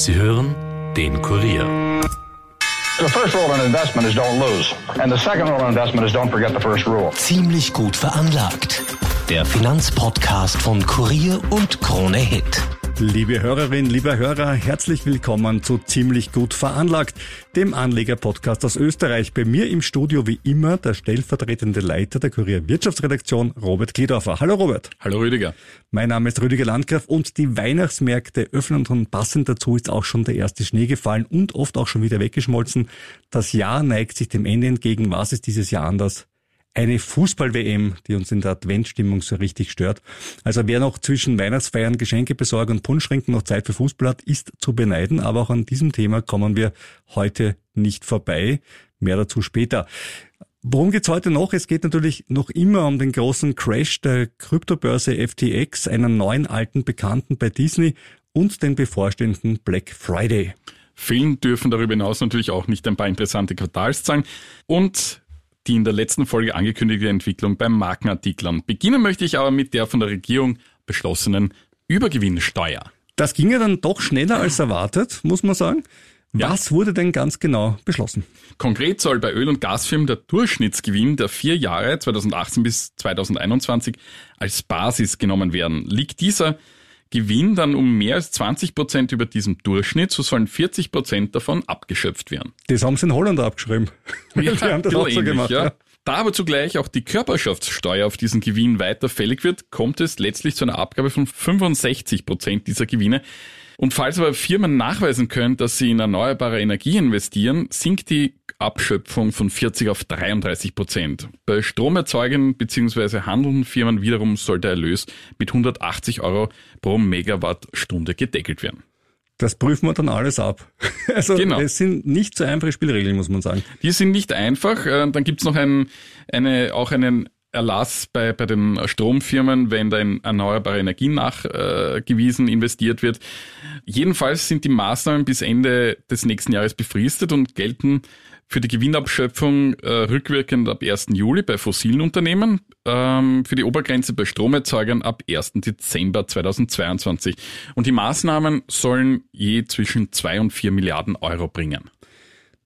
Sie hören den Kurier. The first rule in investment is don't lose. And the second rule in investment is don't forget the first rule. Ziemlich gut veranlagt. Der Finanzpodcast von Kurier und Krone Hit. Liebe Hörerinnen, lieber Hörer, herzlich willkommen zu Ziemlich gut veranlagt, dem Anleger-Podcast aus Österreich. Bei mir im Studio wie immer der stellvertretende Leiter der Kurier Wirtschaftsredaktion, Robert Kledorfer. Hallo Robert. Hallo Rüdiger. Mein Name ist Rüdiger Landgraf und die Weihnachtsmärkte öffnen und passend dazu ist auch schon der erste Schnee gefallen und oft auch schon wieder weggeschmolzen. Das Jahr neigt sich dem Ende entgegen. Was ist dieses Jahr anders? Eine Fußball-WM, die uns in der Adventstimmung so richtig stört. Also wer noch zwischen Weihnachtsfeiern, Geschenke besorgen und Punschschränken noch Zeit für Fußball hat, ist zu beneiden. Aber auch an diesem Thema kommen wir heute nicht vorbei. Mehr dazu später. Worum geht's heute noch? Es geht natürlich noch immer um den großen Crash der Kryptobörse FTX, einen neuen alten Bekannten bei Disney und den bevorstehenden Black Friday. Fehlen dürfen darüber hinaus natürlich auch nicht ein paar interessante Quartalszahlen und die in der letzten Folge angekündigte Entwicklung beim Markenartiklern. Beginnen möchte ich aber mit der von der Regierung beschlossenen Übergewinnsteuer. Das ging ja dann doch schneller als erwartet, muss man sagen. Was ja. wurde denn ganz genau beschlossen? Konkret soll bei Öl- und Gasfirmen der Durchschnittsgewinn der vier Jahre 2018 bis 2021 als Basis genommen werden. Liegt dieser Gewinn dann um mehr als 20 Prozent über diesem Durchschnitt, so sollen 40 Prozent davon abgeschöpft werden. Das haben sie in Holland abgeschrieben. Ja, die haben das auch so gemacht. Ja. Da aber zugleich auch die Körperschaftssteuer auf diesen Gewinn weiter fällig wird, kommt es letztlich zu einer Abgabe von 65 Prozent dieser Gewinne. Und falls aber Firmen nachweisen können, dass sie in erneuerbare Energie investieren, sinkt die Abschöpfung von 40 auf 33 Prozent. Bei Stromerzeugern bzw. handelnden Firmen wiederum soll der Erlös mit 180 Euro pro Megawattstunde gedeckelt werden. Das prüfen wir dann alles ab. Also genau. es sind nicht so einfache Spielregeln, muss man sagen. Die sind nicht einfach. Äh, dann gibt's noch ein, eine, auch einen Erlass bei, bei den Stromfirmen, wenn da in erneuerbare Energien nachgewiesen äh, investiert wird. Jedenfalls sind die Maßnahmen bis Ende des nächsten Jahres befristet und gelten für die Gewinnabschöpfung äh, rückwirkend ab 1. Juli bei fossilen Unternehmen, ähm, für die Obergrenze bei Stromerzeugern ab 1. Dezember 2022. Und die Maßnahmen sollen je zwischen 2 und 4 Milliarden Euro bringen.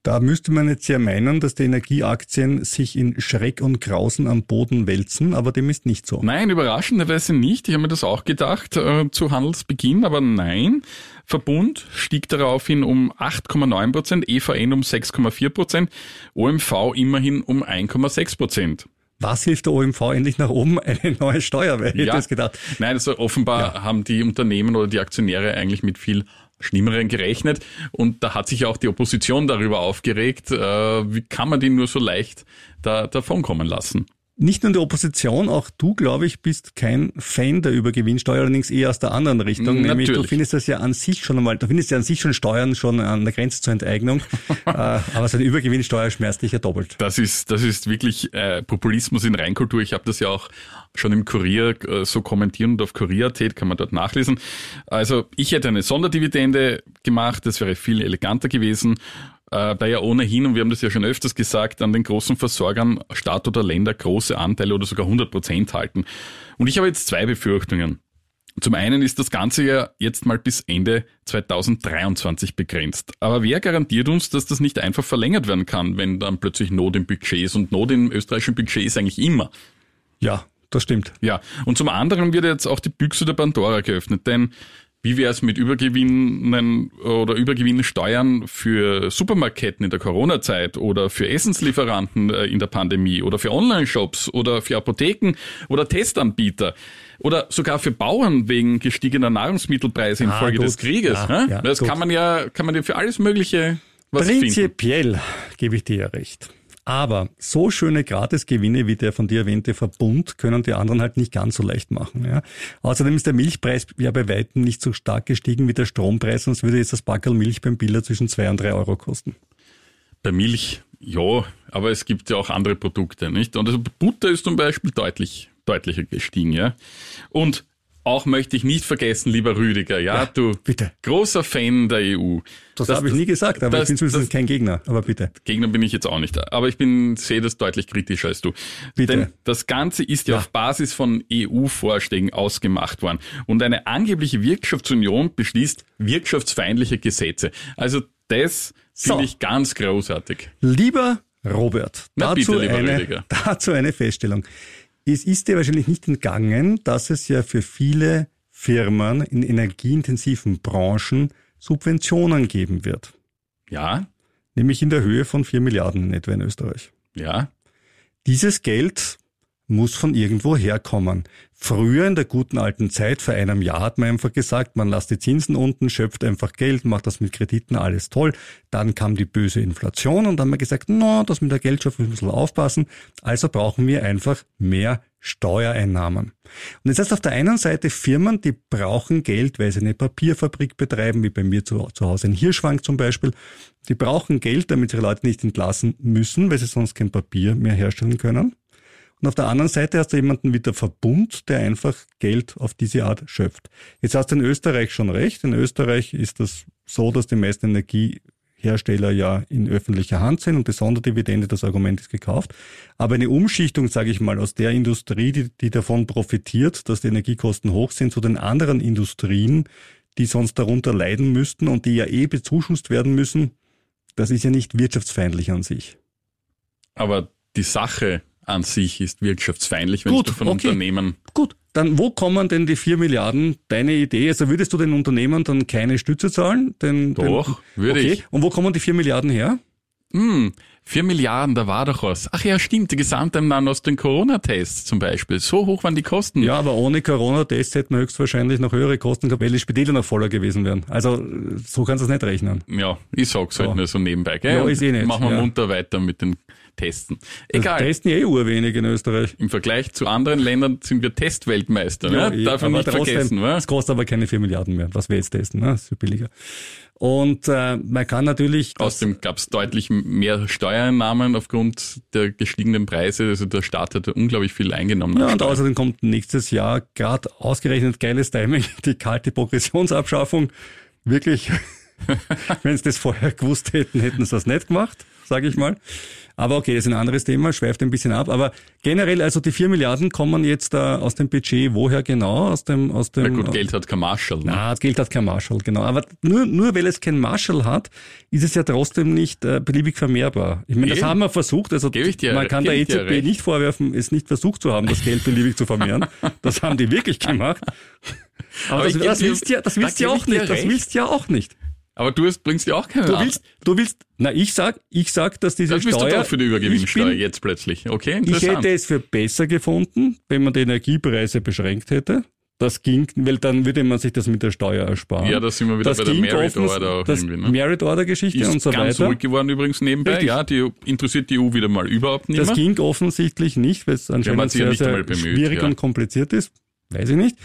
Da müsste man jetzt ja meinen, dass die Energieaktien sich in Schreck und Grausen am Boden wälzen, aber dem ist nicht so. Nein, überraschenderweise nicht. Ich habe mir das auch gedacht äh, zu Handelsbeginn, aber nein. Verbund stieg daraufhin um 8,9 Prozent, EVN um 6,4 Prozent, OMV immerhin um 1,6 Prozent. Was hilft der OMV endlich nach oben? Eine neue Steuer, wer hätte ja. es gedacht? Nein, also offenbar ja. haben die Unternehmen oder die Aktionäre eigentlich mit viel Schlimmeren gerechnet. Und da hat sich auch die Opposition darüber aufgeregt, äh, wie kann man die nur so leicht da, davonkommen lassen. Nicht nur in der Opposition, auch du, glaube ich, bist kein Fan der Übergewinnsteuer, allerdings eher aus der anderen Richtung. Natürlich. Nämlich du findest das ja an sich schon einmal, du findest ja an sich schon Steuern schon an der Grenze zur Enteignung. äh, aber so eine Übergewinnsteuer schmerzt dich ja doppelt. Das ist, das ist wirklich äh, Populismus in Reinkultur. Ich habe das ja auch schon im Kurier äh, so kommentieren und auf Kurier.at kann man dort nachlesen. Also ich hätte eine Sonderdividende gemacht, das wäre viel eleganter gewesen äh, da ja ohnehin, und wir haben das ja schon öfters gesagt, an den großen Versorgern Staat oder Länder große Anteile oder sogar 100 Prozent halten. Und ich habe jetzt zwei Befürchtungen. Zum einen ist das Ganze ja jetzt mal bis Ende 2023 begrenzt. Aber wer garantiert uns, dass das nicht einfach verlängert werden kann, wenn dann plötzlich Not im Budget ist? Und Not im österreichischen Budget ist eigentlich immer. Ja, das stimmt. Ja, und zum anderen wird jetzt auch die Büchse der Pandora geöffnet, denn wie wäre es mit Übergewinnen oder Übergewinnsteuern für Supermarktketten in der Corona-Zeit oder für Essenslieferanten äh, in der Pandemie oder für Online-Shops oder für Apotheken oder Testanbieter oder sogar für Bauern wegen gestiegener Nahrungsmittelpreise infolge ah, des Krieges? Ja, ja, das gut. kann man ja, kann man ja für alles Mögliche was Prinzipiell finden. gebe ich dir ja recht. Aber so schöne Gratisgewinne wie der von dir erwähnte Verbund können die anderen halt nicht ganz so leicht machen. Ja. Außerdem ist der Milchpreis ja bei weitem nicht so stark gestiegen wie der Strompreis, sonst würde jetzt das Backel Milch beim Biller zwischen zwei und drei Euro kosten. Bei Milch, ja, aber es gibt ja auch andere Produkte, nicht? Und also Butter ist zum Beispiel deutlich, deutlicher gestiegen, ja. Und auch möchte ich nicht vergessen, lieber Rüdiger, ja, Ja, du bitte. großer Fan der EU. Das, habe ich nie gesagt, aber das- ich bin zumindest das- kein Gegner. Aber bitte. Gegner bin ich jetzt auch nicht, aber ich bin sehe das deutlich kritischer als du. Bitte. Denn das Ganze ist ja, Ja. auf Basis von EU-Vorschlägen ausgemacht worden und eine angebliche Wirtschaftsunion beschließt wirtschaftsfeindliche Gesetze. Also das finde So. ich ganz großartig. Lieber Robert, Na dazu, bitte, lieber eine, Rüdiger. dazu eine Feststellung. Es ist dir wahrscheinlich nicht entgangen, dass es ja für viele Firmen in energieintensiven Branchen Subventionen geben wird. Ja, Nämlich in der Höhe von 4 Milliarden in etwa in Österreich. ja, Dieses Geld muss von irgendwo herkommen. Früher in der guten alten Zeit, vor einem Jahr hat man einfach gesagt, man lasst die Zinsen unten, schöpft einfach Geld, macht das mit Krediten, alles toll. Dann kam die böse Inflation und dann haben wir gesagt, no, das mit der Geldschöpfung müssen wir aufpassen. Also brauchen wir einfach mehr Steuereinnahmen. Und jetzt heißt auf der einen Seite Firmen, die brauchen Geld, weil sie eine Papierfabrik betreiben, wie bei mir zu, zu Hause in Hirschwang zum Beispiel. Die brauchen Geld, damit sie ihre Leute nicht entlassen müssen, weil sie sonst kein Papier mehr herstellen können. Und auf der anderen Seite hast du jemanden wie der Verbund, der einfach Geld auf diese Art schöpft. Jetzt hast du in Österreich schon recht. In Österreich ist das so, dass die meisten Energiehersteller ja in öffentlicher Hand sind und die Sonderdividende, das Argument ist gekauft. Aber eine Umschichtung, sage ich mal, aus der Industrie, die, die davon profitiert, dass die Energiekosten hoch sind, zu den anderen Industrien, die sonst darunter leiden müssten und die ja eh bezuschusst werden müssen, das ist ja nicht wirtschaftsfeindlich an sich. aber die Sache an sich ist wirtschaftsfeindlich, wenn Gut, du von okay. Unternehmen Gut, dann wo kommen denn die 4 Milliarden? Deine Idee? Also würdest du den Unternehmen dann keine Stütze zahlen? Den, Doch, den, würde okay. ich. Und wo kommen die 4 Milliarden her? Hm, 4 Milliarden, da war doch was. Ach ja, stimmt, die Gesamteinnahmen aus den Corona-Tests zum Beispiel. So hoch waren die Kosten. Ja, aber ohne Corona-Tests hätten wir höchstwahrscheinlich noch höhere Kosten gehabt, weil die Spitäler noch voller gewesen wären. Also so kannst du es nicht rechnen. Ja, ich sag's halt So. nur so nebenbei, gell? Ja, ist eh nicht, Machen wir ja. munter weiter mit den Testen. Das Egal. testen ja eh urwenig in Österreich. Im Vergleich zu anderen Ländern sind wir Testweltmeister, ne? eh, Darf man nicht trotzdem, vergessen, wa? Es kostet aber keine 4 Milliarden mehr, was wir jetzt testen, ne? Das ist viel billiger. Und äh, man kann natürlich... das- Außerdem gab's deutlich mehr Steuereinnahmen aufgrund der gestiegenen Preise. Also der Staat hat unglaublich viel eingenommen. Ja, und Steuern. außerdem kommt nächstes Jahr gerade ausgerechnet geiles Timing, die kalte Progressionsabschaffung. Wirklich, wenn sie das vorher gewusst hätten, hätten sie das nicht gemacht, sage ich mal. Aber okay, das ist ein anderes Thema, schweift ein bisschen ab. Aber generell, also die 4 Milliarden kommen jetzt äh, aus dem Budget, woher genau? Aus dem, aus dem. Na gut, Geld hat kein Marshall. Ne? Na, das Geld hat kein Marshall, genau. Aber nur, nur weil es kein Marshall hat, ist es ja trotzdem nicht äh, beliebig vermehrbar. Ich meine, das haben wir versucht. Also dir- man kann der EZB recht. nicht vorwerfen, es nicht versucht zu haben, das Geld beliebig zu vermehren. Das haben die wirklich gemacht. Aber, Aber das, das willst ja, das da willst ja gebe ich auch nicht. Das recht. willst ja auch nicht. Aber du hast, bringst ja auch keine Du willst, du willst, na, ich sag, ich sag, dass diese Das bist Steuer. du doch für die Übergewinnsteuer bin- jetzt plötzlich. Okay, Ich hätte es für besser gefunden, wenn man die Energiepreise beschränkt hätte. Das ging, weil dann würde man sich das mit der Steuer ersparen. Ja, da sind wir wieder das bei der Merit Order auch das irgendwie, ne? Merit Order Geschichte ist und so ganz weiter. ruhig geworden übrigens nebenbei. Richtig. Ja, die interessiert die EU wieder mal überhaupt nicht Das mehr. ging offensichtlich nicht, weil es anscheinend ja sehr, sehr bemüht, schwierig ja. und kompliziert ist. Weiß ich nicht.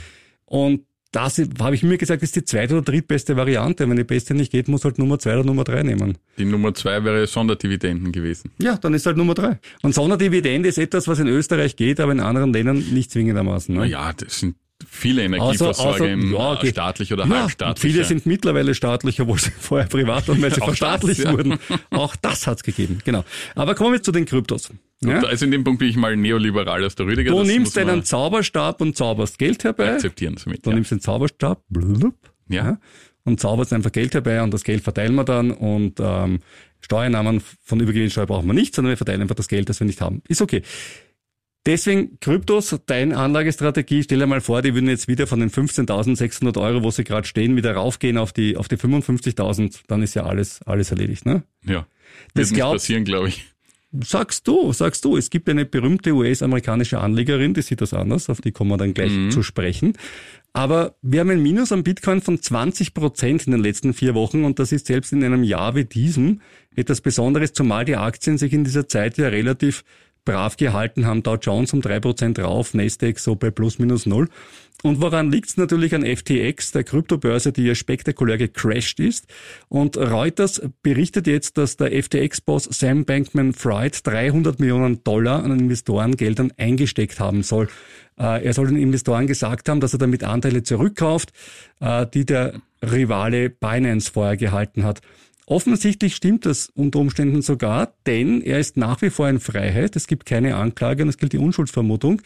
Und das habe ich mir gesagt, ist die zweite oder drittbeste Variante. Wenn die beste nicht geht, muss halt Nummer zwei oder Nummer drei nehmen. Die Nummer zwei wäre Sonderdividenden gewesen. Ja, dann ist halt Nummer drei. Und Sonderdividende ist etwas, was in Österreich geht, aber in anderen Ländern nicht zwingendermaßen. Ne? Naja, das sind viele Energieversorger außer- im ja, äh, staatlich oder Ja, halbstaatlich. viele sind mittlerweile staatlich, obwohl sie vorher privat waren, weil sie verstaatlicht ja. wurden. Auch das hat's gegeben, genau. Aber kommen wir zu den Kryptos. Ja? Also in dem Punkt bin ich mal neoliberal als der Rüdiger. Du nimmst muss man einen Zauberstab und zauberst Geld herbei. akzeptieren somit. Du Ja. nimmst den Zauberstab blub, Ja. und zauberst einfach Geld herbei und das Geld verteilen wir dann und ähm, Steuernahmen von Übergewinnsteuer brauchen wir nicht, sondern wir verteilen einfach das Geld, das wir nicht haben. Ist okay. Deswegen Kryptos, deine Anlagestrategie, stell dir mal vor, die würden jetzt wieder von den 15.600 Euro, wo sie gerade stehen, wieder raufgehen auf die auf die 55.000, dann ist ja alles alles erledigt, ne? ja. Das Wird glaubst- passieren, glaube ich. Sagst du, sagst du, es gibt eine berühmte US-amerikanische Anlegerin, die sieht das anders, auf die kommen wir dann gleich zu sprechen. Aber wir haben ein Minus am Bitcoin von 20 Prozent in den letzten vier Wochen und das ist selbst in einem Jahr wie diesem etwas Besonderes, zumal die Aktien sich in dieser Zeit ja relativ brav gehalten haben. Dow Jones um drei Prozent rauf, Nasdaq so bei plus minus null. Und woran liegt es natürlich an FTX, der Kryptobörse, die ja spektakulär gecrashed ist? Und Reuters berichtet jetzt, dass der FTX-Boss Sam Bankman-Fried 300 Millionen Dollar an Investorengeldern eingesteckt haben soll. Äh, er soll den Investoren gesagt haben, dass er damit Anteile zurückkauft, äh, die der Rivale Binance vorher gehalten hat. Offensichtlich stimmt das unter Umständen sogar, denn er ist nach wie vor in Freiheit. Es gibt keine Anklage und es gilt die Unschuldsvermutung.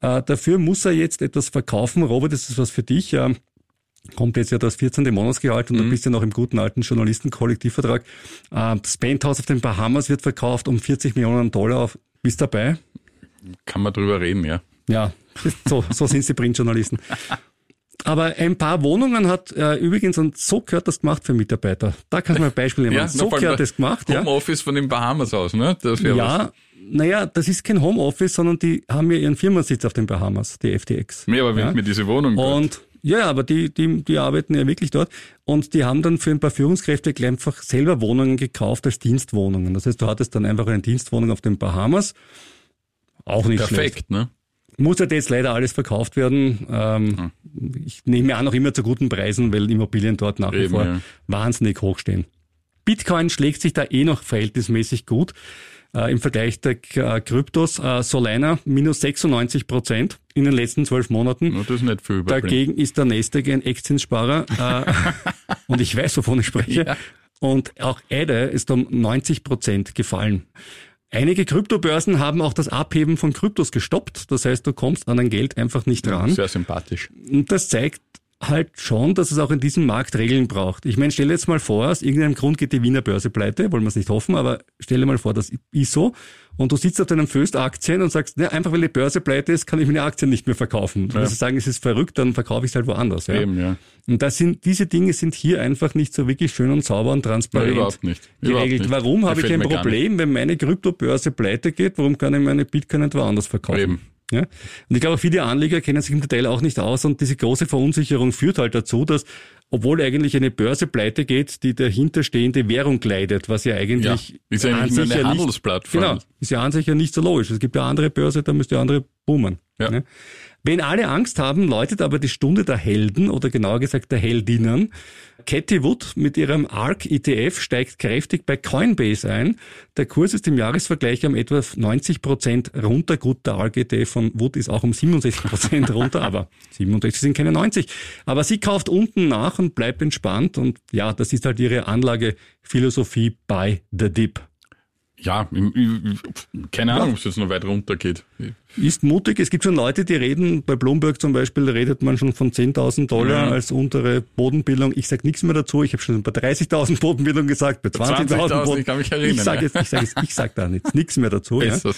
Äh, dafür muss er jetzt etwas verkaufen. Robert, das ist was für dich. Äh, kommt jetzt ja das 14. Monatsgehalt und mhm. du bist ja noch im guten alten Journalistenkollektivvertrag. Äh, das Penthouse auf den Bahamas wird verkauft um 40 Millionen Dollar. Auf. Bist dabei? Kann man drüber reden, ja. Ja, so, so sind die Printjournalisten. Aber ein paar Wohnungen hat äh, übrigens und so gehört das gemacht für Mitarbeiter. Da kann mal ein Beispiel nehmen. Ja, so gehört das gemacht. Homeoffice ja. von den Bahamas aus, ne? Das ja, was naja, das ist kein Homeoffice, sondern die haben ja ihren Firmensitz auf den Bahamas, die FTX. Nee, aber wenn ja? mir diese Wohnung Und ja, aber die, die, die arbeiten ja wirklich dort und die haben dann für ein paar Führungskräfte gleich einfach selber Wohnungen gekauft als Dienstwohnungen. Das heißt, du hattest dann einfach eine Dienstwohnung auf den Bahamas. Auch nicht Perfekt, schlecht. ne? Muss halt jetzt leider alles verkauft werden. Ähm, hm. Ich nehme an, auch immer zu guten Preisen, weil Immobilien dort nach wie Eben, vor ja. wahnsinnig hoch stehen. Bitcoin schlägt sich da eh noch verhältnismäßig gut äh, im Vergleich der äh, Kryptos. Äh, Solana minus 96 Prozent in den letzten zwölf Monaten. No, das ist nicht viel Dagegen ist der Nasdaq ein Echtzinssparer äh, und ich weiß, wovon ich spreche. Ja. Und auch ADA ist um 90 Prozent gefallen. Einige Kryptobörsen haben auch das Abheben von Kryptos gestoppt. Das heißt, du kommst an dein Geld einfach nicht ran. sehr sympathisch. Und das zeigt halt schon, dass es auch in diesem Markt Regeln braucht. Ich meine, stell jetzt mal vor, aus irgendeinem Grund geht die Wiener Börse pleite, wollen wir es nicht hoffen, aber stell dir mal vor, das ist so und du sitzt auf deinen Föst-Aktien und sagst, ne, einfach weil die Börse pleite ist, kann ich meine Aktien nicht mehr verkaufen. Du ja. musst sagen, es ist verrückt, dann verkaufe ich es halt woanders. Ja? Eben, ja. Und das sind, diese Dinge sind hier einfach nicht so wirklich schön und sauber und transparent ja, überhaupt nicht. geregelt. Überhaupt nicht. Warum habe ich ein Problem, wenn meine Kryptobörse pleite geht? Warum kann ich meine Bitcoin nicht woanders verkaufen? Eben. Ja? Und ich glaube, viele Anleger kennen sich im Detail auch nicht aus und diese große Verunsicherung führt halt dazu, dass obwohl eigentlich eine Börse pleite geht, die dahinterstehende Währung leidet, was ja eigentlich ja, ist ja eigentlich eine Handelsplattform. Genau, ist ja an sich ja nicht so logisch. Es gibt ja andere Börse, da müsste andere boomen. Ja. Ne? Wenn alle Angst haben, läutet aber die Stunde der Helden oder genauer gesagt der Heldinnen. Cathy Wood mit ihrem ARC ETF steigt kräftig bei Coinbase ein. Der Kurs ist im Jahresvergleich um etwa 90 Prozent runter. Gut, der ARC ETF von Wood ist auch um 67 Prozent runter, aber 67 sind keine 90. Aber sie kauft unten nach und bleibt entspannt und ja, das ist halt ihre Anlagephilosophie bei The Dip. Ja, keine Ahnung, ob es jetzt noch weit runter geht. Ist mutig. Es gibt schon Leute, die reden, bei Bloomberg zum Beispiel redet man schon von 10.000 Dollar ja. als untere Bodenbildung. Ich sage nichts mehr dazu. Ich habe schon bei 30.000 Bodenbildung gesagt, bei 20.000 20 Boden. Ich kann mich erinnern. Ich sage jetzt, ich sage ich sag da nichts, nichts mehr dazu. ja. so.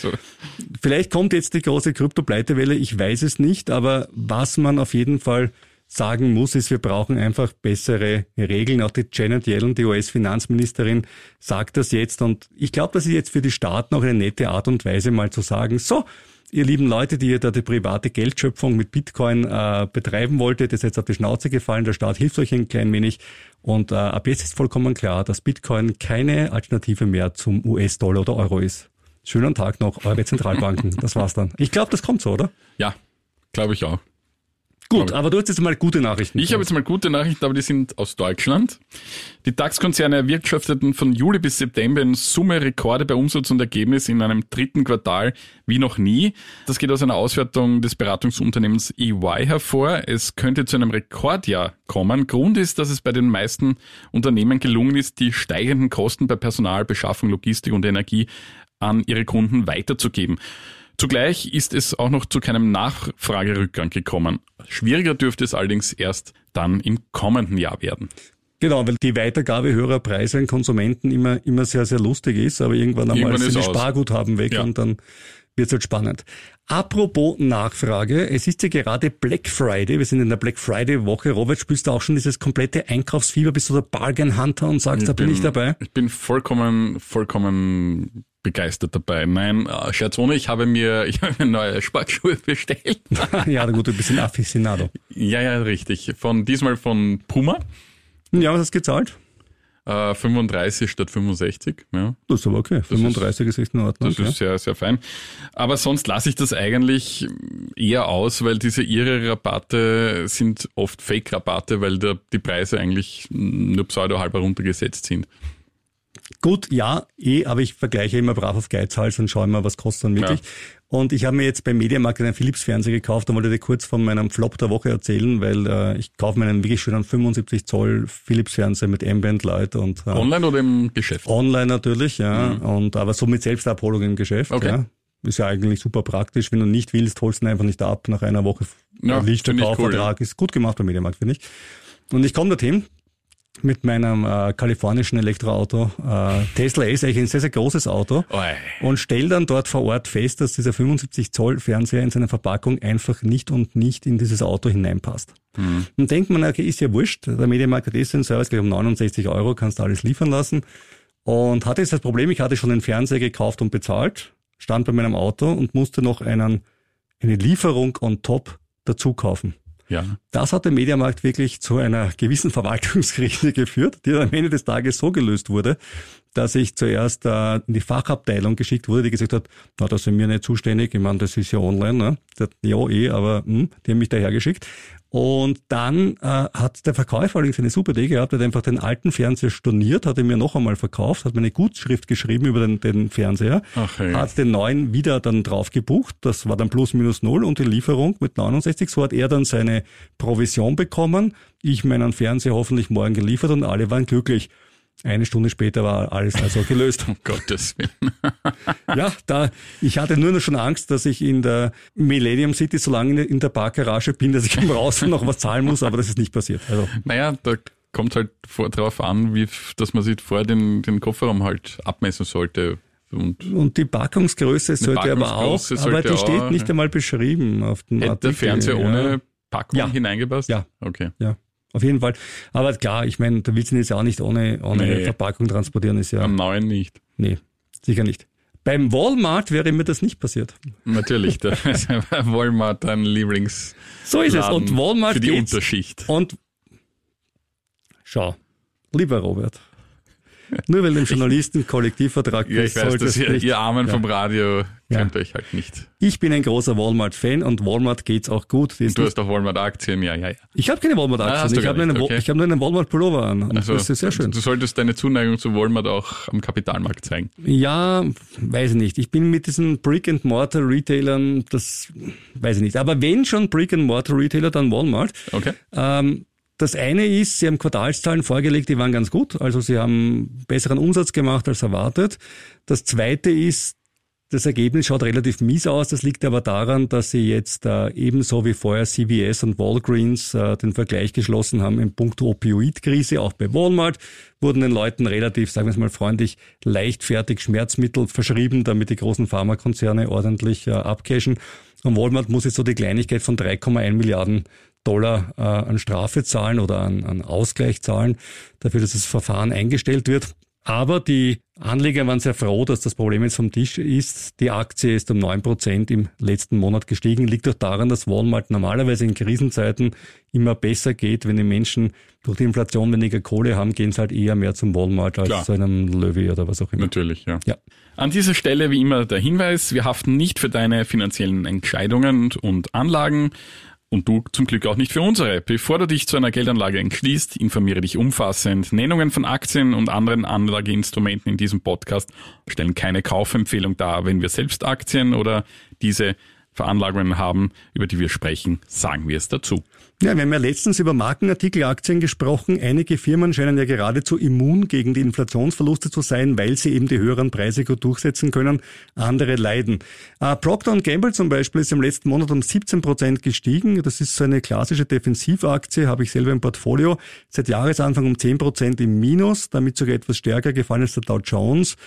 Vielleicht kommt jetzt die große Krypto-Pleitewelle. Ich weiß es nicht, aber was man auf jeden Fall sagen muss, ist, wir brauchen einfach bessere Regeln. Auch die Janet Yellen, die US-Finanzministerin, sagt das jetzt. Und ich glaube, das ist jetzt für die Staaten auch eine nette Art und Weise, mal zu sagen, so, ihr lieben Leute, die ihr da die private Geldschöpfung mit Bitcoin äh, betreiben wolltet, ist jetzt auf die Schnauze gefallen, der Staat hilft euch ein klein wenig. Und äh, ab jetzt ist vollkommen klar, dass Bitcoin keine Alternative mehr zum US-Dollar oder Euro ist. Schönen Tag noch, eure Zentralbanken. Das war's dann. Ich glaube, das kommt so, oder? Ja, glaube ich auch. Gut, aber du hast jetzt mal gute Nachrichten. Ich habe jetzt mal gute Nachrichten, aber die sind aus Deutschland. Die DAX-Konzerne erwirtschafteten von Juli bis September in Summe Rekorde bei Umsatz und Ergebnis in einem dritten Quartal wie noch nie. Das geht aus einer Auswertung des Beratungsunternehmens EY hervor. Es könnte zu einem Rekordjahr kommen. Grund ist, dass es bei den meisten Unternehmen gelungen ist, die steigenden Kosten bei Personal, Beschaffung, Logistik und Energie an ihre Kunden weiterzugeben. Zugleich ist es auch noch zu keinem Nachfragerückgang gekommen. Schwieriger dürfte es allerdings erst dann im kommenden Jahr werden. Genau, weil die Weitergabe höherer Preise an Konsumenten immer, immer sehr, sehr lustig ist, aber irgendwann einmal irgendwann sind die. Sparguthaben weg ja. und dann wird es halt spannend. Apropos Nachfrage, es ist ja gerade Black Friday, wir sind in der Black Friday Woche. Robert, spielst du auch schon dieses komplette Einkaufsfieber, bist du der Bargain Hunter und sagst, ich da bin, bin ich dabei? Ich bin vollkommen, vollkommen begeistert dabei. Nein, äh, Scherz ohne, ich habe mir, ich habe mir neue Sportschuhe bestellt. ja, gut, ein Aficionado. Ja, ja, richtig. Von, diesmal von Puma. Ja, was hast du gezahlt? Äh, 35 statt 65. Ja. Das ist aber okay. 35 ist, ist echt in Ordnung. Das ist sehr, sehr fein. Aber sonst lasse ich das eigentlich eher aus, weil diese ihre Rabatte sind oft Fake-Rabatte, weil der, die Preise eigentlich nur pseudo halber runtergesetzt sind. Gut, ja, eh, aber ich vergleiche immer brav auf Geizhals und schaue immer, was kostet dann wirklich. Ja. Und ich habe mir jetzt beim Mediamarkt einen Philips-Fernseher gekauft, da wollte dir kurz von meinem Flop der Woche erzählen, weil äh, ich kaufe mir einen wirklich schönen 75 Zoll Philips-Fernseher mit Ambient Light und äh, Online oder im Geschäft? Online natürlich, ja. Mhm. Und aber so mit Selbstabholung im Geschäft. Okay. Ja. Ist ja eigentlich super praktisch. Wenn du nicht willst, holst du ihn einfach nicht ab. Nach einer Woche ja, Licht der Kaufvertrag. Cool, ja. Ist gut gemacht beim Mediamarkt, finde ich. Und ich komme dorthin mit meinem äh, kalifornischen Elektroauto. Äh, Tesla ist eigentlich ein sehr, sehr großes Auto Oi. und stelle dann dort vor Ort fest, dass dieser 75 Zoll Fernseher in seiner Verpackung einfach nicht und nicht in dieses Auto hineinpasst. Mhm. Und denkt man, okay, ist ja wurscht, der Mediamarkt hat eh den Service, gleich um 69 Euro kannst du alles liefern lassen. Und hatte jetzt das Problem, ich hatte schon den Fernseher gekauft und bezahlt, stand bei meinem Auto und musste noch einen, eine Lieferung on top dazu kaufen. Ja. Das hat der Mediamarkt wirklich zu einer gewissen Verwaltungskrise geführt, die am Ende des Tages so gelöst wurde, dass ich zuerst äh, in die Fachabteilung geschickt wurde, die gesagt hat, na, da sind wir nicht zuständig, ich meine, das ist ja online, ne? Ja, eh, aber hm, die haben mich daher geschickt. Und dann äh, hat der Verkäufer allerdings eine super Idee gehabt, hat einfach den alten Fernseher storniert, hat ihn mir noch einmal verkauft, hat mir eine Gutschrift geschrieben über den, den Fernseher, hey. hat den neuen wieder dann drauf gebucht, das war dann plus minus null und die Lieferung mit 69, so hat er dann seine Provision bekommen, ich meinen Fernseher hoffentlich morgen geliefert und alle waren glücklich. Eine Stunde später war alles also gelöst. um Gottes Willen. ja, da, ich hatte nur noch schon Angst, dass ich in der Millennium City so lange in der Parkgarage bin, dass ich im Raus noch was zahlen muss, aber das ist nicht passiert. Also. Naja, da kommt halt vor, darauf an, wie, dass man sich vorher den, den Kofferraum halt abmessen sollte. Und, und die Packungsgröße sollte aber auch, sollte aber die auch, steht nicht einmal beschrieben auf dem Hätte Artikel. der Fernseher ja. ohne Packung ja. hineingepasst? Ja. Okay. Ja. Auf jeden Fall. Aber klar, ich meine, da willst du ihn jetzt auch nicht ohne, ohne nee. Verpackung transportieren. Ist ja, Am neuen nicht. Nee, sicher nicht. Beim Walmart wäre mir das nicht passiert. Natürlich, da ist Walmart dein Lieblings. So ist es. Und Walmart für die Unterschicht. Und schau, lieber Robert, nur weil ein Journalisten Kollektivvertrag ja, ich weiß, dass ihr, ihr Armen ja. vom Radio kennt ja. euch halt nicht. Ich bin ein großer Walmart-Fan und Walmart geht's auch gut. du hast doch Walmart-Aktien, ja, ja, ja. Ich habe keine Walmart-Aktien. Ah, ich habe nur, okay. hab nur einen Walmart-Pullover an. Also, das ist sehr schön. Du solltest deine Zuneigung zu Walmart auch am Kapitalmarkt zeigen. Ja, weiß ich nicht. Ich bin mit diesen Brick-and-Mortar-Retailern, das weiß ich nicht. Aber wenn schon Brick-and-Mortar-Retailer, dann Walmart. Okay. Ähm, das eine ist, sie haben Quartalszahlen vorgelegt, die waren ganz gut. Also sie haben besseren Umsatz gemacht als erwartet. Das zweite ist, das Ergebnis schaut relativ mies aus. Das liegt aber daran, dass sie jetzt äh, ebenso wie vorher CVS und Walgreens äh, den Vergleich geschlossen haben im Punkt Opioidkrise. Auch bei Walmart wurden den Leuten relativ, sagen wir es mal freundlich, leichtfertig Schmerzmittel verschrieben, damit die großen Pharmakonzerne ordentlich äh, abcashen. Und Walmart muss jetzt so die Kleinigkeit von 3,1 Milliarden Dollar äh, an Strafe zahlen oder an, an Ausgleich zahlen, dafür, dass das Verfahren eingestellt wird. Aber die Anleger waren sehr froh, dass das Problem jetzt vom Tisch ist. Die Aktie ist um neun Prozent im letzten Monat gestiegen. Liegt auch daran, dass Walmart normalerweise in Krisenzeiten immer besser geht. Wenn die Menschen durch die Inflation weniger Kohle haben, gehen sie halt eher mehr zum Walmart als Klar. zu einem Löwe oder was auch immer. Natürlich, ja. ja. An dieser Stelle wie immer der Hinweis, wir haften nicht für deine finanziellen Entscheidungen und Anlagen. Und du zum Glück auch nicht für unsere. Bevor du dich zu einer Geldanlage entschließt, informiere dich umfassend. Nennungen von Aktien und anderen Anlageinstrumenten in diesem Podcast stellen keine Kaufempfehlung dar. Wenn wir selbst Aktien oder diese Veranlagungen haben, über die wir sprechen, sagen wir es dazu. Ja, wir haben ja letztens über Markenartikelaktien gesprochen. Einige Firmen scheinen ja geradezu immun gegen die Inflationsverluste zu sein, weil sie eben die höheren Preise gut durchsetzen können. Andere leiden. Äh, Procter Gamble zum Beispiel ist im letzten Monat um 17 Prozent gestiegen. Das ist so eine klassische Defensivaktie, habe ich selber im Portfolio. Seit Jahresanfang um 10 Prozent im Minus, damit sogar etwas stärker gefallen als der Dow Jones.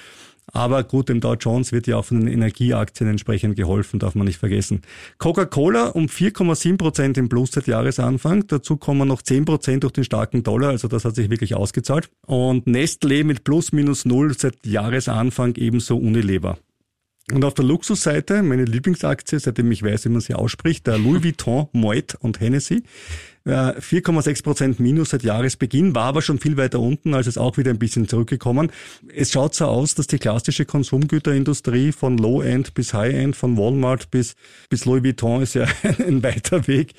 Aber gut, dem Dow Jones wird ja auch von den Energieaktien entsprechend geholfen, darf man nicht vergessen. Coca-Cola um 4,7 Prozent im Plus seit Jahresanfang. Dazu kommen noch 10 Prozent durch den starken Dollar, also das hat sich wirklich ausgezahlt. Und Nestlé mit plus minus null seit Jahresanfang ebenso Unilever. Und auf der Luxusseite, meine Lieblingsaktie, seitdem ich weiß, wie man sie ausspricht, der Louis Vuitton, Moet und Hennessy. 4,6 Prozent Minus seit Jahresbeginn, war aber schon viel weiter unten, also ist auch wieder ein bisschen zurückgekommen. Es schaut so aus, dass die klassische Konsumgüterindustrie von Low-End bis High-End, von Walmart bis, bis Louis Vuitton ist ja ein weiter Weg.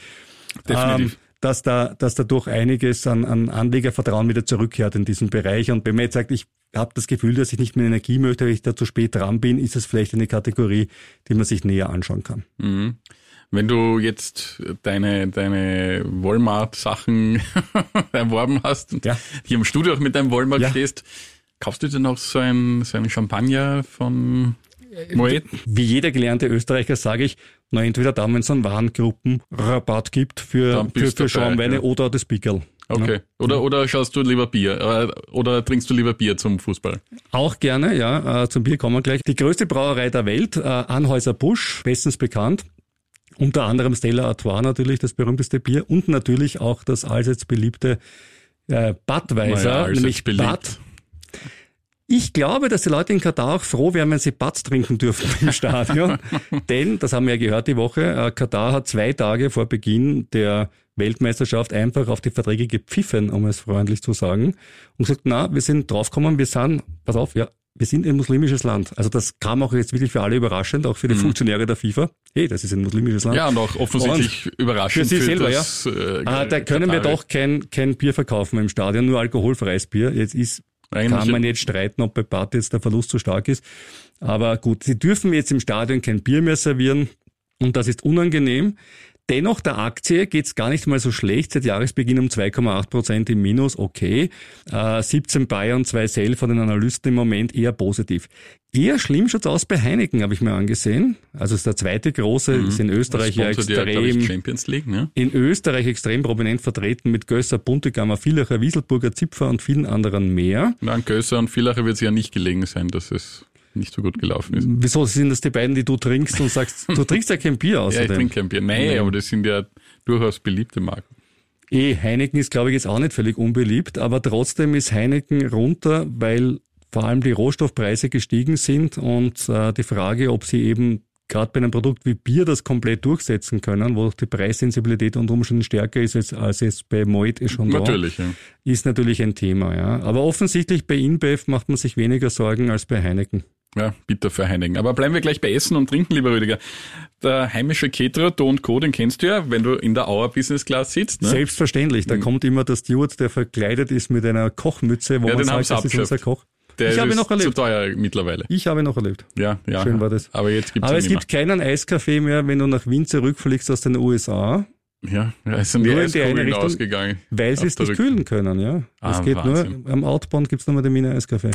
Definitiv. Dass da, dass da durch einiges an, an Anlegervertrauen wieder zurückkehrt in diesem Bereich. Und wenn man jetzt sagt, ich habe das Gefühl, dass ich nicht mehr Energie möchte, weil ich da zu spät dran bin, ist es vielleicht eine Kategorie, die man sich näher anschauen kann. Mhm. Wenn du jetzt deine, deine Walmart-Sachen erworben hast und Ja. hier im Studio auch mit deinem Walmart Ja. stehst, kaufst du dir noch so ein, so ein Champagner von Moet? Wie jeder gelernte Österreicher sage ich, na entweder da, wenn es einen Warengruppenrabatt gibt für, Dann für, für Schaumweine ja. oder das Pickel. Okay. Oder, oder schaust du lieber Bier? Äh, Oder trinkst du lieber Bier zum Fußball? Auch gerne, ja, äh, zum Bier kommen wir gleich. Die größte Brauerei der Welt, äh, Anhäuser Busch, bestens bekannt. Unter anderem Stella Artois natürlich, das berühmteste Bier und natürlich auch das allseits beliebte äh, Budweiser, Naja, nämlich beliebt. Bud. Ich glaube, dass die Leute in Katar auch froh wären, wenn sie Bud trinken dürften im Stadion. Denn, das haben wir ja gehört die Woche, äh, Katar hat zwei Tage vor Beginn der Weltmeisterschaft einfach auf die Verträge gepfiffen, um es freundlich zu sagen, und gesagt, na, wir sind draufgekommen, wir sind, pass auf, ja, wir sind ein muslimisches Land. Also das kam auch jetzt wirklich für alle überraschend, auch für die Funktionäre der FIFA. Hey, das ist ein muslimisches Land. Mhm. Ja, und auch offensichtlich überraschend für sie selber, das, äh, Ah, da können wir Katari. doch kein, kein Bier verkaufen im Stadion, nur alkoholfreies Bier. Jetzt ist, Eigentlich kann man jetzt streiten, ob bei Bad jetzt der Verlust so stark ist. Aber gut, sie dürfen jetzt im Stadion kein Bier mehr servieren und das ist unangenehm. Dennoch, der Aktie geht's gar nicht mal so schlecht. Seit Jahresbeginn um 2,8 Prozent im Minus, okay. Äh, 17 Bayern, 2 Sell von den Analysten im Moment eher positiv. Eher schlimm schaut's aus bei Heineken, habe ich mir angesehen. Also ist der zweite große, ist in Österreich ja extrem ich, Champions League, ne? in Österreich extrem prominent vertreten mit Gösser, Buntegammer, Villacher, Wieselburger, Zipfer und vielen anderen mehr. Na, an Gösser und Villacher wird es ja nicht gelegen sein, dass es nicht so gut gelaufen ist. Wieso sind das die beiden, die du trinkst und sagst, du trinkst ja kein Bier Ja, ich trinke kein Bier. Nein, aber das sind ja durchaus beliebte Marken. eh, Heineken ist, glaube ich, jetzt auch nicht völlig unbeliebt, aber trotzdem ist Heineken runter, weil vor allem die Rohstoffpreise gestiegen sind und äh, die Frage, ob sie eben gerade bei einem Produkt wie Bier das komplett durchsetzen können, wo die Preissensibilität unter Umständen stärker ist als, als es bei Moet ist schon Natürlich, ja. da, ist natürlich ein Thema. Ja. Aber offensichtlich bei InBev macht man sich weniger Sorgen als bei Heineken. Ja, bitter für Heineken. Aber bleiben wir gleich bei Essen und Trinken, lieber Rüdiger. Der heimische Caterer, Do Co., den kennst du ja, wenn du in der Auer Business Class sitzt. Ne? Selbstverständlich, da kommt immer der Steward, der verkleidet ist mit einer Kochmütze, wo Ja, man sagt, das ist unser. Koch. Der ich habe noch zu erlebt. teuer mittlerweile. Ich habe ihn noch erlebt. Ja, ja. Schön war das. Aber jetzt gibt's Aber es gibt keinen Eiskaffee mehr, wenn du nach Wien zurückfliegst aus den USA. Ja, es sind die Nur die Eiskugeln ausgegangen. weil sie es nicht kühlen können. Ja, Ah, Es geht Wahnsinn. nur, am Outbound gibt's nur mal den Wiener Eiskaffee.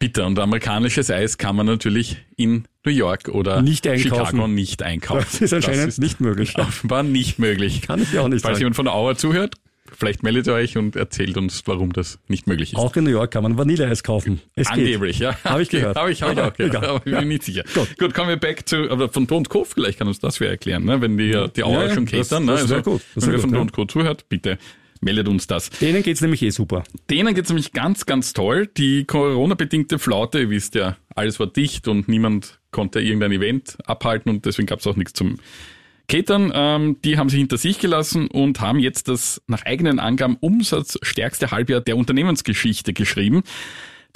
Bitter. Und amerikanisches Eis kann man natürlich in New York oder Nicht. Chicago nicht einkaufen. Das ist anscheinend ist nicht möglich. Offenbar nicht möglich. Kann ich auch nicht Falls sagen. jemand von der Auer zuhört, vielleicht meldet ihr euch und erzählt uns, warum das nicht möglich ist. Auch in New York kann man Vanilleeis kaufen. Es geht. Angeblich, ja. Hab ich gehört. Habe ich, hab ich auch gehört, aber ich bin nicht sicher. Gut. Gut. kommen wir back zu, aber von Don't Co. vielleicht kann uns das wer erklären, ne? wenn die, die Auer Ja, ja, schon das- catern. Ne? das Also, gut, das wenn wer von gut, Don't Co. zuhört, bitte meldet uns das. Denen geht's nämlich eh super. Denen geht's nämlich ganz, ganz toll. Die Corona-bedingte Flaute, ihr wisst ja, alles war dicht und niemand konnte irgendein Event abhalten und deswegen gab's auch nichts zum Catern. Ähm, die haben sich hinter sich gelassen und haben jetzt das nach eigenen Angaben umsatzstärkste Halbjahr der Unternehmensgeschichte geschrieben.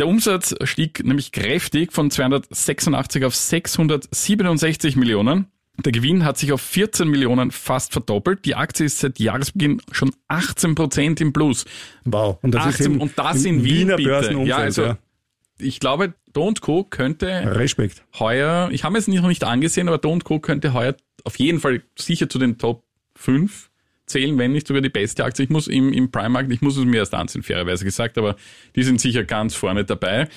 Der Umsatz stieg nämlich kräftig von 286 auf 667 Millionen. Der Gewinn hat sich auf 14 Millionen fast verdoppelt. Die Aktie ist seit Jahresbeginn schon 18 Prozent im Plus. Wow. Und das 18 ist im, und das im in Wien, Wiener bitte. Börsenumfeld. Ja, also ja. ich glaube, Don't Co. könnte Respekt. heuer, ich habe es noch nicht angesehen, aber Don't Co. könnte heuer auf jeden Fall sicher zu den Top 5 zählen, wenn nicht sogar die beste Aktie. Ich muss im, im Prime-Markt, ich muss es mir erst ansehen, fairerweise gesagt, aber die sind sicher ganz vorne dabei.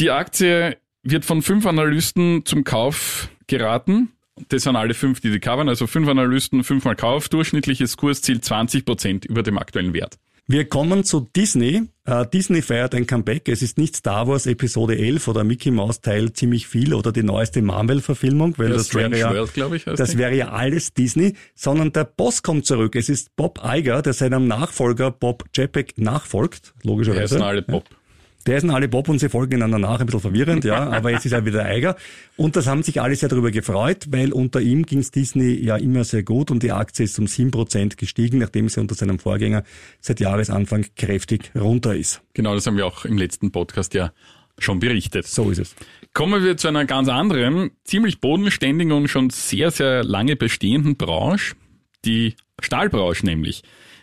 Die Aktie wird von fünf Analysten zum Kauf geraten. Das sind alle fünf, die sie covern, also fünf Analysten, fünfmal Kauf. Durchschnittliches Kursziel 20 Prozent über dem aktuellen Wert. Wir kommen zu Disney. Äh, Disney feiert ein Comeback. Es ist nicht Star Wars Episode 11 oder Mickey Mouse Teil ziemlich viel oder die neueste Marvel-Verfilmung, weil Ja, das wäre ja, World, glaube ich, das die. wäre ja alles Disney, sondern der Boss kommt zurück. Es ist Bob Iger, der seinem Nachfolger Bob Chapek nachfolgt, Die logischerweise. heißen alle Bob. Der ist ein Alibop und sie folgen einander nach, ein bisschen verwirrend, ja, aber jetzt ist er wieder Eiger. Und das haben sich alle sehr darüber gefreut, weil unter ihm ging es Disney ja immer sehr gut und die Aktie ist um sieben Prozent gestiegen, nachdem sie unter seinem Vorgänger seit Jahresanfang kräftig runter ist. Genau, das haben wir auch im letzten Podcast ja schon berichtet. So ist es. Kommen wir zu einer ganz anderen, ziemlich bodenständigen und schon sehr, sehr lange bestehenden Branche, die Stahlbranche nämlich.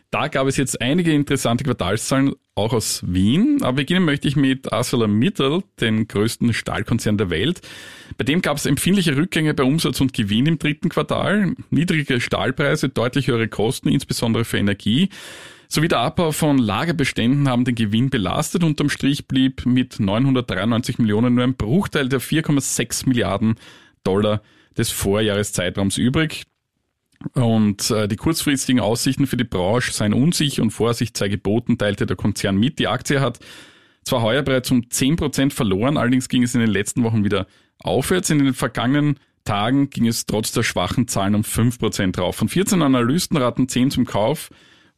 Da gab es jetzt einige interessante Quartalszahlen, auch aus Wien. Aber beginnen möchte ich mit ArcelorMittal, den größten Stahlkonzern der Welt. Bei dem gab es empfindliche Rückgänge bei Umsatz und Gewinn im dritten Quartal, niedrige Stahlpreise, deutlich höhere Kosten, insbesondere für Energie. Sowie der Abbau von Lagerbeständen haben den Gewinn belastet. Unterm Strich blieb mit 993 Millionen nur ein Bruchteil der 4,6 Milliarden Dollar des Vorjahreszeitraums übrig. Und äh, die kurzfristigen Aussichten für die Branche seien unsicher und Vorsicht sei geboten, teilte der Konzern mit. Die Aktie hat zwar heuer bereits um 10% verloren, allerdings ging es in den letzten Wochen wieder aufwärts. In den vergangenen Tagen ging es trotz der schwachen Zahlen um 5% drauf. Von 14 Analysten raten 10 zum Kauf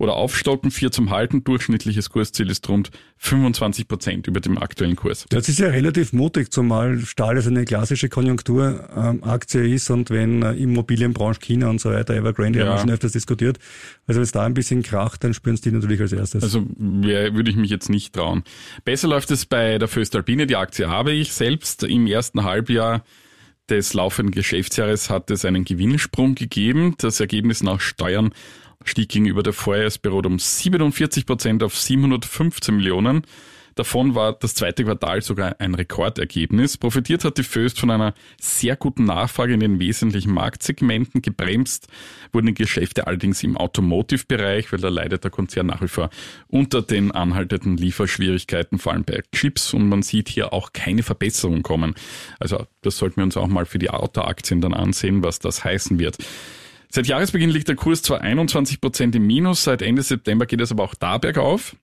oder aufstocken, vier zum Halten. Durchschnittliches Kursziel ist rund 25 Prozent über dem aktuellen Kurs. Das ist ja relativ mutig, zumal Stahl ist eine klassische Konjunkturaktie ist und wenn äh, Immobilienbranche China und so weiter, Evergrande, ja. haben wir schon öfters diskutiert. Also wenn es da ein bisschen kracht, dann spüren es die natürlich als erstes. Also würde ich mich jetzt nicht trauen. Besser läuft es bei der Föstalpine. Die Aktie habe ich selbst im ersten Halbjahr des laufenden Geschäftsjahres hat es einen Gewinnsprung gegeben. Das Ergebnis nach Steuern stieg gegenüber der Vorjahresperiode um 47 Prozent auf 715 Millionen. Davon war das zweite Quartal sogar ein Rekordergebnis. Profitiert hat die Föst von einer sehr guten Nachfrage in den wesentlichen Marktsegmenten. Gebremst wurden die Geschäfte allerdings im Automotive-Bereich, weil da leidet der Konzern nach wie vor unter den anhaltenden Lieferschwierigkeiten, vor allem bei Chips. Und man sieht hier auch keine Verbesserung kommen. Also das sollten wir uns auch mal für die Autoaktien dann ansehen, was das heißen wird. Seit Jahresbeginn liegt der Kurs zwar 21 Prozent im Minus, seit Ende September geht es aber auch da bergauf.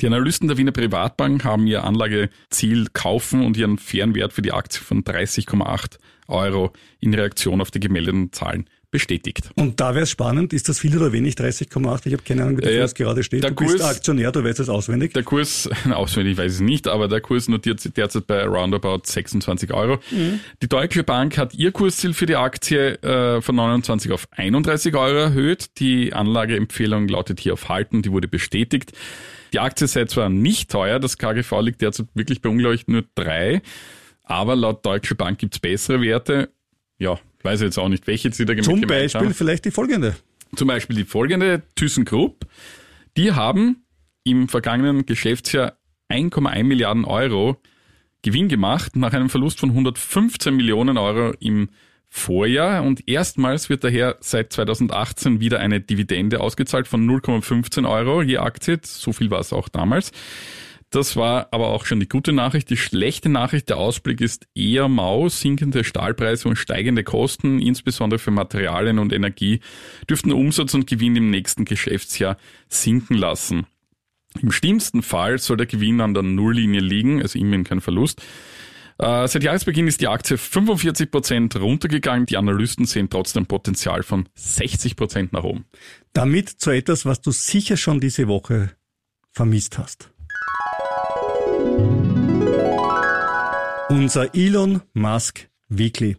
Die Analysten der Wiener Privatbank haben ihr Anlageziel kaufen und ihren fairen Wert für die Aktie von 30,8 Euro in Reaktion auf die gemeldeten Zahlen bestätigt. Und da wäre es spannend, ist das viel oder wenig, 30,8? Ich habe keine Ahnung, wie der ja, Kurs gerade steht. Der du Kurs, bist Aktionär, du weißt das auswendig. Der Kurs, auswendig weiß ich nicht, aber der Kurs notiert sich derzeit bei roundabout 26 Euro. Mhm. Die Deutsche Bank hat ihr Kursziel für die Aktie äh, von 29 auf 31 Euro erhöht. Die Anlageempfehlung lautet hier auf Halten, die wurde bestätigt. Die Aktie sei zwar nicht teuer, das KGV liegt derzeit wirklich bei unglaublich nur drei, aber laut Deutsche Bank gibt's bessere Werte. Ja, weiß jetzt auch nicht, welche sie da Zum Beispiel haben. vielleicht die folgende. Zum Beispiel die folgende, ThyssenKrupp. Die haben im vergangenen Geschäftsjahr 1,1 Milliarden Euro Gewinn gemacht, nach einem Verlust von 115 Millionen Euro im Vorjahr. Und erstmals wird daher seit 2018 wieder eine Dividende ausgezahlt von 0,15 Euro je Aktie. So viel war es auch damals. Das war aber auch schon die gute Nachricht. Die schlechte Nachricht, der Ausblick ist eher mau. Sinkende Stahlpreise und steigende Kosten, insbesondere für Materialien und Energie, dürften Umsatz und Gewinn im nächsten Geschäftsjahr sinken lassen. Im schlimmsten Fall soll der Gewinn an der Nulllinie liegen, also immerhin kein Verlust. Äh, seit Jahresbeginn ist die Aktie 45 Prozent runtergegangen. Die Analysten sehen trotzdem Potenzial von 60 Prozent nach oben. Damit zu etwas, was du sicher schon diese Woche vermisst hast. Unser Elon Musk Weekly.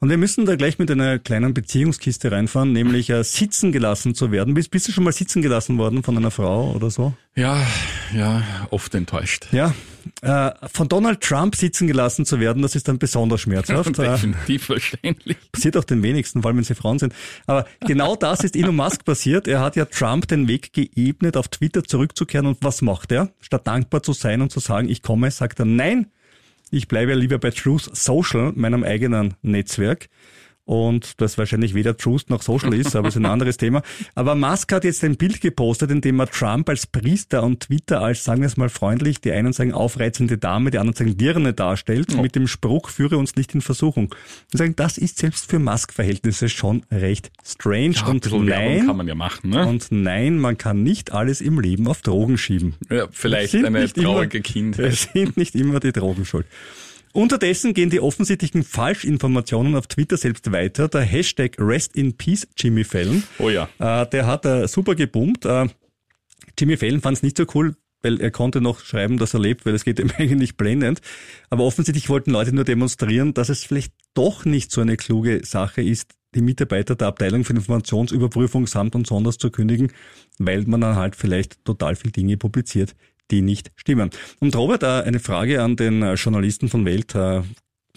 Und wir müssen da gleich mit einer kleinen Beziehungskiste reinfahren, nämlich äh, sitzen gelassen zu werden. Bist, bist du schon mal sitzen gelassen worden von einer Frau oder so? Ja, ja, oft enttäuscht. Ja, äh, von Donald Trump sitzen gelassen zu werden, das ist dann besonders schmerzhaft. Definitiv verständlich. Passiert auch den wenigsten, vor allem wenn sie Frauen sind. Aber genau das ist Elon Musk passiert. Er hat ja Trump den Weg geebnet, auf Twitter zurückzukehren. Und was macht er? Statt dankbar zu sein und zu sagen, ich komme, sagt er, nein, ich bleibe lieber bei Truth Social, meinem eigenen Netzwerk und das wahrscheinlich weder Truth noch Social ist, aber ist ein anderes Thema. Aber Musk hat jetzt ein Bild gepostet, in dem er Trump als Priester und Twitter als, sagen wir es mal freundlich, die einen sagen aufreizende Dame, die anderen sagen Dirne darstellt, oh. mit dem Spruch, führe uns nicht in Versuchung. Und sagen, das ist selbst für Musk-Verhältnisse schon recht strange. Ja, und nein, kann man ja machen, ne? Und nein, man kann nicht alles im Leben auf Drogen schieben. Ja, vielleicht eine traurige Kindheit. Es sind nicht immer die Drogen schuld. Unterdessen gehen die offensichtlichen Falschinformationen auf Twitter selbst weiter. Der Hashtag Rest in Peace Jimmy Fallon. Oh ja. Äh, der hat äh, super gebummt. Äh, Jimmy Fallon fand es nicht so cool, weil er konnte noch schreiben, dass er lebt, weil es geht ihm eigentlich blendend. Aber offensichtlich wollten Leute nur demonstrieren, dass es vielleicht doch nicht so eine kluge Sache ist, die Mitarbeiter der Abteilung für Informationsüberprüfung samt und sonders zu kündigen, weil man dann halt vielleicht total viel Dinge publiziert, die nicht stimmen. Und Robert, äh, eine Frage an den äh, Journalisten von Welt äh,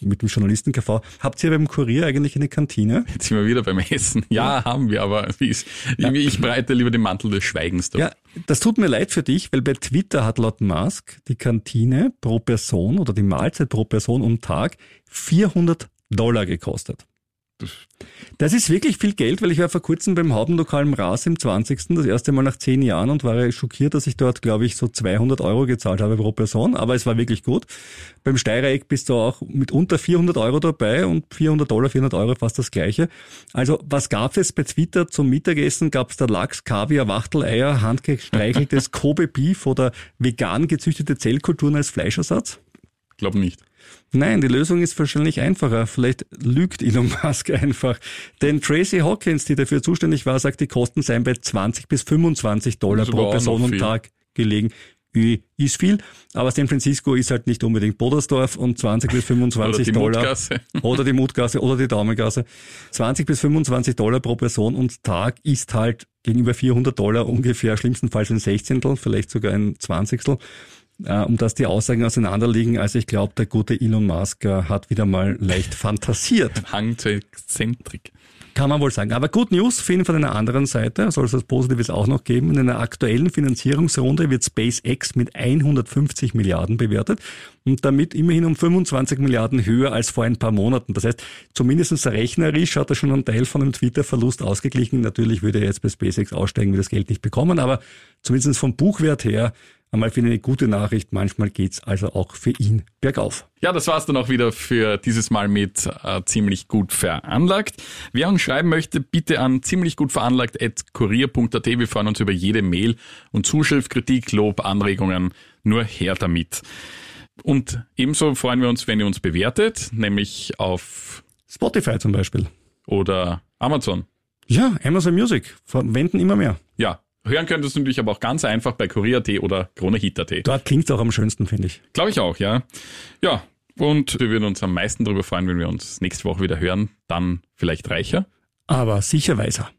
mit dem Journalisten-KV. Habt ihr beim Kurier eigentlich eine Kantine? Jetzt sind wir wieder beim Essen. Ja, ja. haben wir, aber wie ist, ja. ich breite lieber den Mantel des Schweigens durch. Ja, das tut mir leid für dich, weil bei Twitter hat laut Musk die Kantine pro Person oder die Mahlzeit pro Person und Tag 400 Dollar gekostet. Das ist wirklich viel Geld, weil ich war vor kurzem beim Haubenlokal im Ras im 20. das erste Mal nach zehn Jahren und war schockiert, dass ich dort, glaube ich, so 200 Euro gezahlt habe pro Person, aber es war wirklich gut. Beim Steirereck bist du auch mit unter 400 Euro dabei und 400 Dollar, 400 Euro fast das gleiche. Also was gab es bei Twitter zum Mittagessen? Gab es da Lachs, Kaviar, Wachteleier, handgestreicheltes Kobe Beef oder vegan gezüchtete Zellkulturen als Fleischersatz? Glaub nicht. Nein, die Lösung ist wahrscheinlich einfacher. Vielleicht lügt Elon Musk einfach. Denn Tracy Hawkins, die dafür zuständig war, sagt, die Kosten seien bei 20 bis 25 Dollar pro Person und Tag gelegen. Ist viel, aber San Francisco ist halt nicht unbedingt Bodersdorf und 20 bis 25 oder Dollar. Mutgasse. Oder die Mutgasse oder die Daumengasse. 20 bis 25 Dollar pro Person und Tag ist halt gegenüber 400 Dollar ungefähr schlimmstenfalls ein Sechzehntel, vielleicht sogar ein Zwanzigstel äh, um dass die Aussagen auseinanderliegen. Also ich glaube, der gute Elon Musk äh, hat wieder mal leicht fantasiert. Hang zur Exzentrik. Kann man wohl sagen. Aber Good News finden von einer anderen Seite, soll es was Positives auch noch geben. In einer aktuellen Finanzierungsrunde wird SpaceX mit 150 Milliarden bewertet und damit immerhin um 25 Milliarden höher als vor ein paar Monaten. Das heißt, zumindest rechnerisch hat er schon einen Teil von dem Twitter-Verlust ausgeglichen. Natürlich würde er jetzt bei SpaceX aussteigen, wird das Geld nicht bekommen, aber zumindest vom Buchwert her einmal für eine gute Nachricht. Manchmal geht's also auch für ihn bergauf. Ja, das war's dann auch wieder für dieses Mal mit äh, ziemlich gut veranlagt. Wer uns schreiben möchte, bitte an ziemlich gut veranlagt at kurier.at. Wir freuen uns über jede Mail und Zuschrift, Kritik, Lob, Anregungen. Nur her damit. Und ebenso freuen wir uns, wenn ihr uns bewertet, nämlich auf Spotify zum Beispiel. Oder Amazon. Ja, Amazon Music. Verwenden immer mehr. Ja, Hören könntest du natürlich aber auch ganz einfach bei Kurier.at oder KroneHit.at. Dort klingt es auch am schönsten, finde ich. Glaube ich auch, ja. Ja, und wir würden uns am meisten darüber freuen, wenn wir uns nächste Woche wieder hören. Dann vielleicht reicher. Aber sicher weiser.